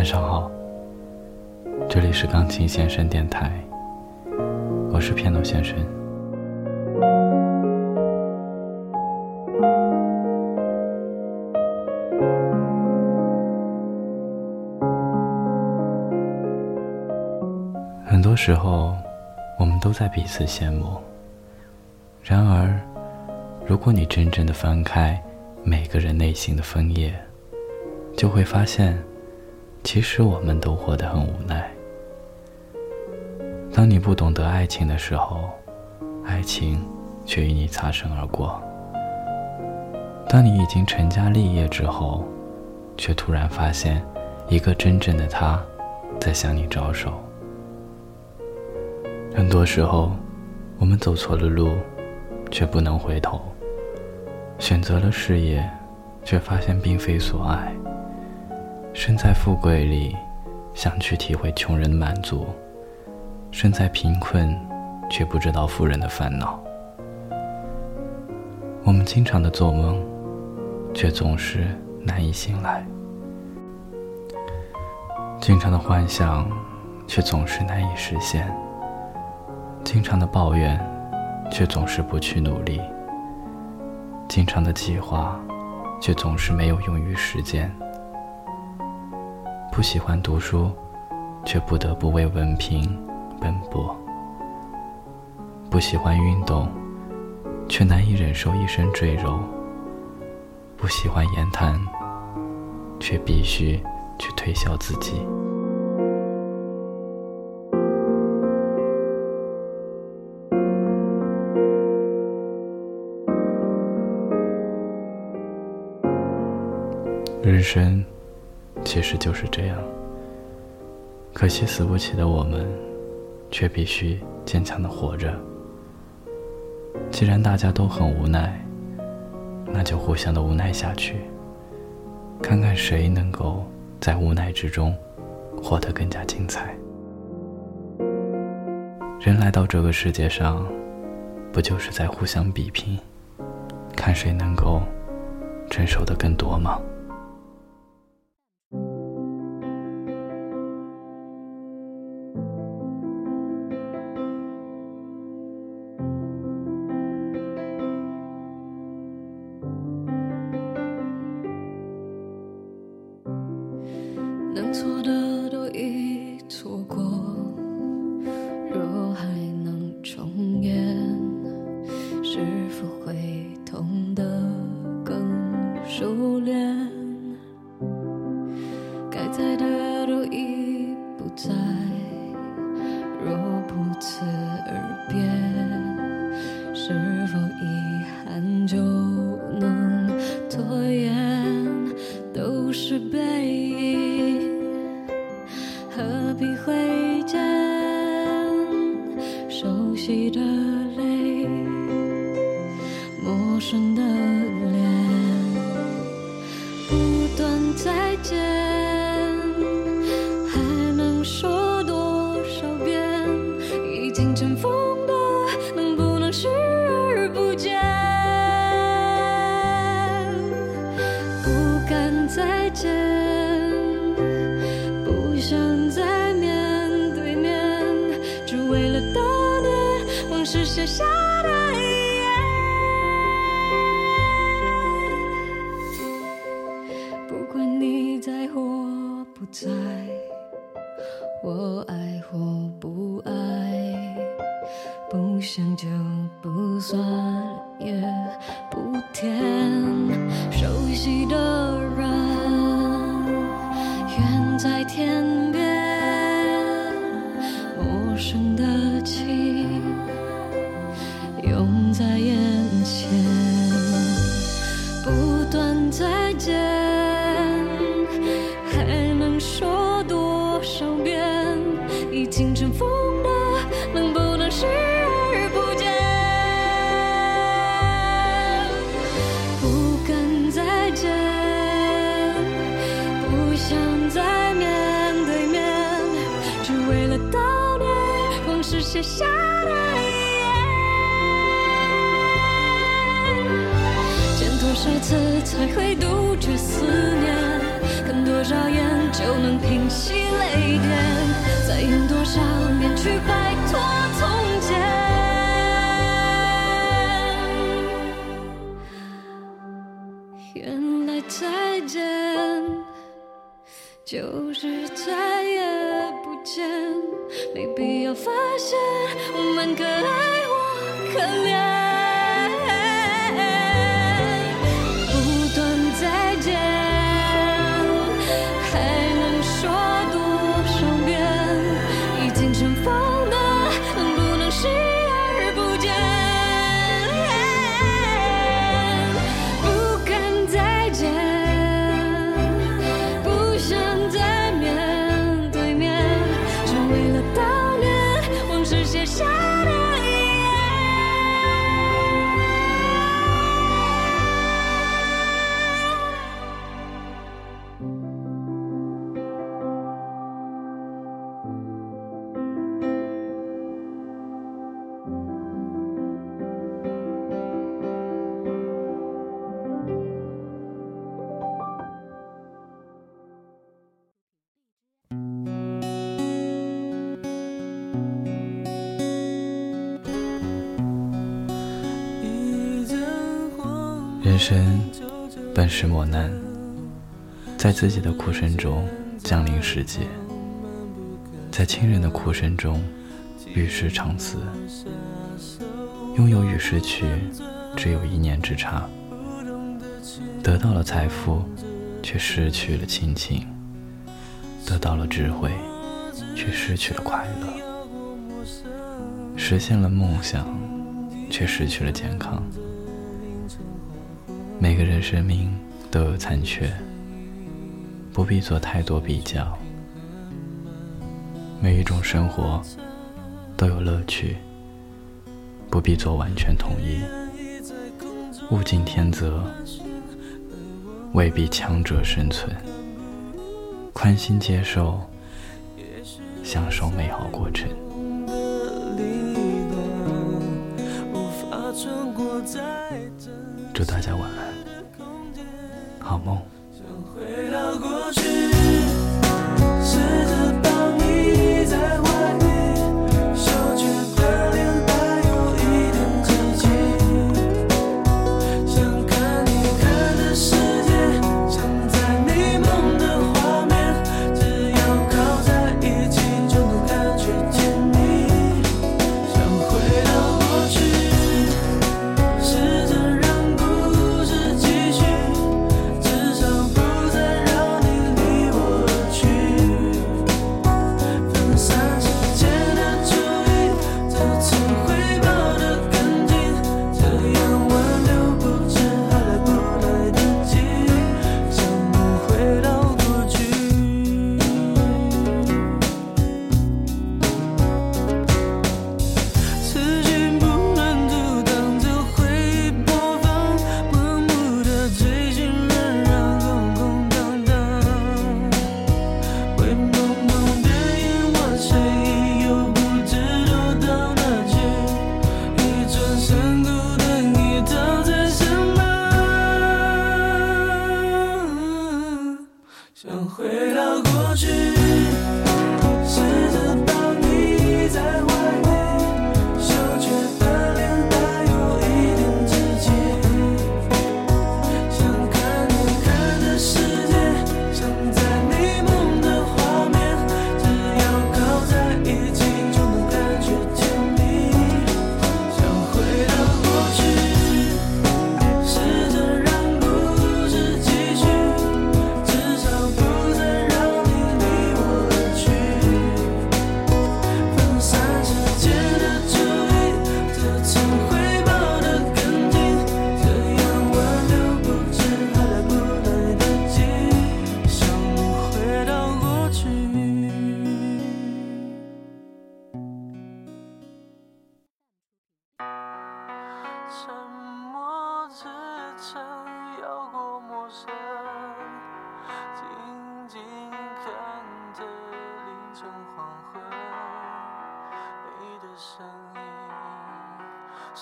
晚上好，这里是钢琴先生电台，我是片头先生。很多时候，我们都在彼此羡慕。然而，如果你真正的翻开每个人内心的枫叶，就会发现，其实我们都活得很无奈。当你不懂得爱情的时候，爱情却与你擦身而过；当你已经成家立业之后，却突然发现，一个真正的他，在向你招手。很多时候，我们走错了路，却不能回头；选择了事业，却发现并非所爱。身在富贵里，想去体会穷人的满足；身在贫困，却不知道富人的烦恼。我们经常的做梦，却总是难以醒来；经常的幻想，却总是难以实现；经常的抱怨，却总是不去努力；经常的计划，却总是没有用于实践。不喜欢读书，却不得不为文凭奔波；不喜欢运动，却难以忍受一身赘肉；不喜欢言谈，却必须去推销自己。人生。其实就是这样。可惜死不起的我们，却必须坚强的活着。既然大家都很无奈，那就互相的无奈下去，看看谁能够在无奈之中活得更加精彩。人来到这个世界上，不就是在互相比拼，看谁能够承受的更多吗？再见，还能说多少遍？已经尘封的，能不能视而不见？不敢再见。不想再面对面，只为了当年往事写下想就不算，也不甜。熟悉的人。远在天边，陌生的情涌在眼前，不断再见，站在面对面，只为了悼念往事写下的遗言。见多少次才会杜绝思念？看多少眼就能平息泪点？再用多少年去换？就是再也不见，没必要发现我们可爱或可怜。人生本是磨难在自己的哭声中降临世界在亲人的哭声中与世长辞。拥有与失去只有一念之差得到了财富却失去了亲情得到了智慧却失去了快乐实现了梦想却失去了健康。每个人生命都有残缺，不必做太多比较。每一种生活都有乐趣，不必做完全统一。物竞天择。未必强者生存。宽心接受，享受美好过程。祝大家晚安。好梦，想回到过去。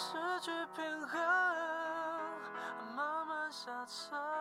失去平衡慢慢下沉。